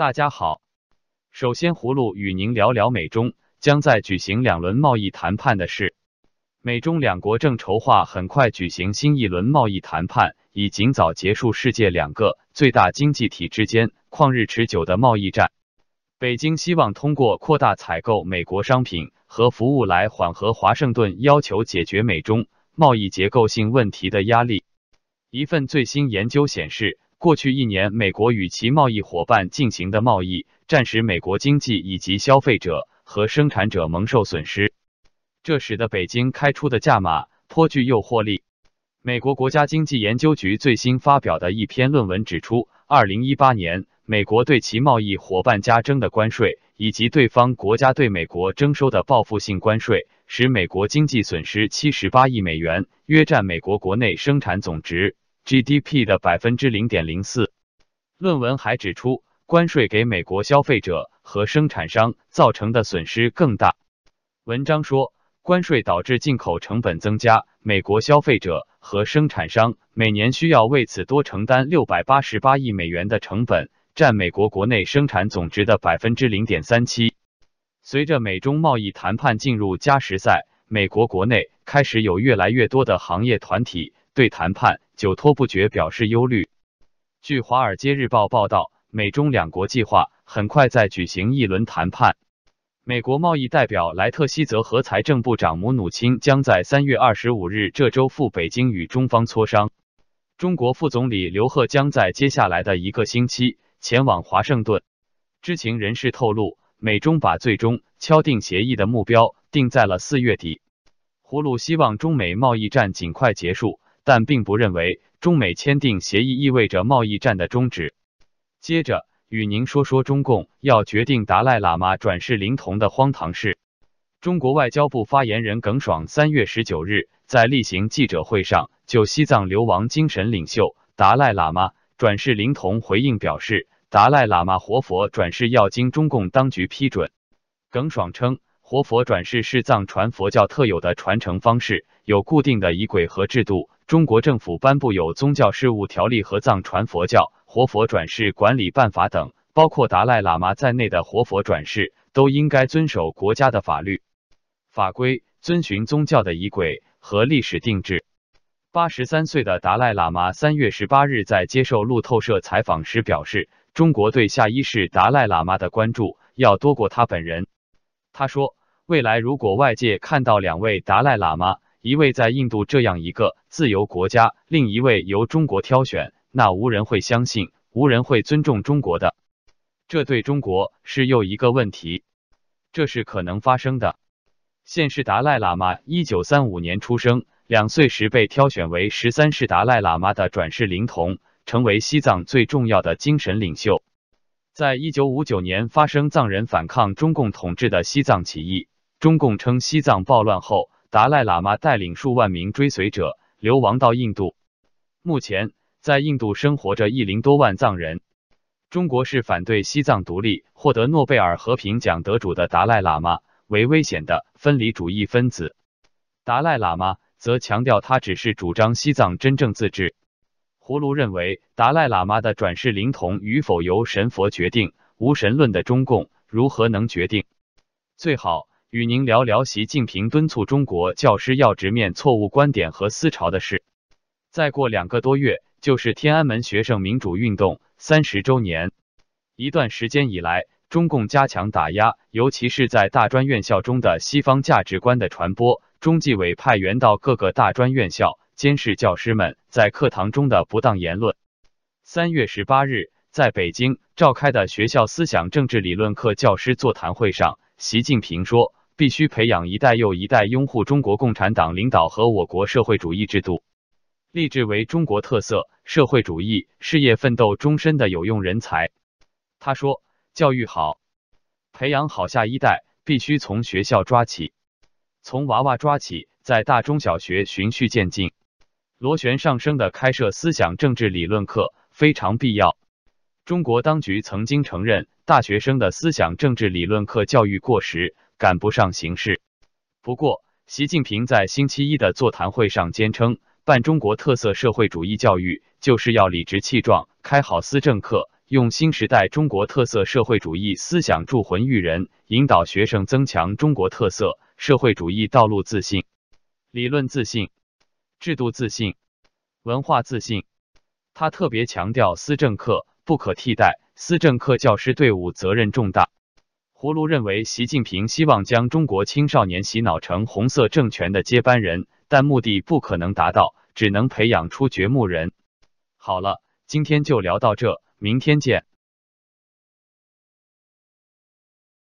大家好，首先葫芦与您聊聊美中将在举行两轮贸易谈判的事。美中两国正筹划很快举行新一轮贸易谈判，以尽早结束世界两个最大经济体之间旷日持久的贸易战。北京希望通过扩大采购美国商品和服务来缓和华盛顿要求解决美中贸易结构性问题的压力。一份最新研究显示。过去一年，美国与其贸易伙伴进行的贸易战使美国经济以及消费者和生产者蒙受损失，这使得北京开出的价码颇具诱惑力。美国国家经济研究局最新发表的一篇论文指出，二零一八年美国对其贸易伙伴加征的关税，以及对方国家对美国征收的报复性关税，使美国经济损失七十八亿美元，约占美国国内生产总值。GDP 的百分之零点零四。论文还指出，关税给美国消费者和生产商造成的损失更大。文章说，关税导致进口成本增加，美国消费者和生产商每年需要为此多承担六百八十八亿美元的成本，占美国国内生产总值的百分之零点三七。随着美中贸易谈判进入加时赛，美国国内开始有越来越多的行业团体对谈判。久拖不决，表示忧虑。据《华尔街日报》报道，美中两国计划很快再举行一轮谈判。美国贸易代表莱特希泽和财政部长姆努钦将在三月二十五日这周赴北京与中方磋商。中国副总理刘鹤将在接下来的一个星期前往华盛顿。知情人士透露，美中把最终敲定协议的目标定在了四月底。胡鲁希望中美贸易战尽快结束。但并不认为中美签订协议意味着贸易战的终止。接着与您说说中共要决定达赖喇嘛转世灵童的荒唐事。中国外交部发言人耿爽三月十九日在例行记者会上就西藏流亡精神领袖达赖喇嘛转世灵童回应表示，达赖喇嘛活佛转世要经中共当局批准。耿爽称，活佛转世是藏传佛教特有的传承方式，有固定的仪轨和制度。中国政府颁布有《宗教事务条例》和《藏传佛教活佛转世管理办法》等，包括达赖喇嘛在内的活佛转世都应该遵守国家的法律法规，遵循宗教的仪轨和历史定制。八十三岁的达赖喇嘛三月十八日在接受路透社采访时表示，中国对下一世达赖喇嘛的关注要多过他本人。他说，未来如果外界看到两位达赖喇嘛，一位在印度这样一个自由国家，另一位由中国挑选，那无人会相信，无人会尊重中国的。这对中国是又一个问题。这是可能发生的。现世达赖喇嘛一九三五年出生，两岁时被挑选为十三世达赖喇嘛的转世灵童，成为西藏最重要的精神领袖。在一九五九年发生藏人反抗中共统治的西藏起义，中共称西藏暴乱后。达赖喇嘛带领数万名追随者流亡到印度，目前在印度生活着一零多万藏人。中国是反对西藏独立、获得诺贝尔和平奖得主的达赖喇嘛为危险的分离主义分子。达赖喇嘛则强调，他只是主张西藏真正自治。葫芦认为，达赖喇嘛的转世灵童与否由神佛决定，无神论的中共如何能决定？最好。与您聊聊习近平敦促中国教师要直面错误观点和思潮的事。再过两个多月，就是天安门学生民主运动三十周年。一段时间以来，中共加强打压，尤其是在大专院校中的西方价值观的传播。中纪委派员到各个大专院校监视教师们在课堂中的不当言论。三月十八日，在北京召开的学校思想政治理论课教师座谈会上，习近平说。必须培养一代又一代拥护中国共产党领导和我国社会主义制度，立志为中国特色社会主义事业奋斗终身的有用人才。他说：“教育好，培养好下一代，必须从学校抓起，从娃娃抓起，在大中小学循序渐进，螺旋上升的开设思想政治理论课非常必要。中国当局曾经承认，大学生的思想政治理论课教育过时。”赶不上形势。不过，习近平在星期一的座谈会上坚称，办中国特色社会主义教育就是要理直气壮开好思政课，用新时代中国特色社会主义思想铸魂育人，引导学生增强中国特色社会主义道路自信、理论自信、制度自信、文化自信。他特别强调思政课不可替代，思政课教师队伍责任重大。葫芦认为，习近平希望将中国青少年洗脑成红色政权的接班人，但目的不可能达到，只能培养出掘墓人。好了，今天就聊到这，明天见。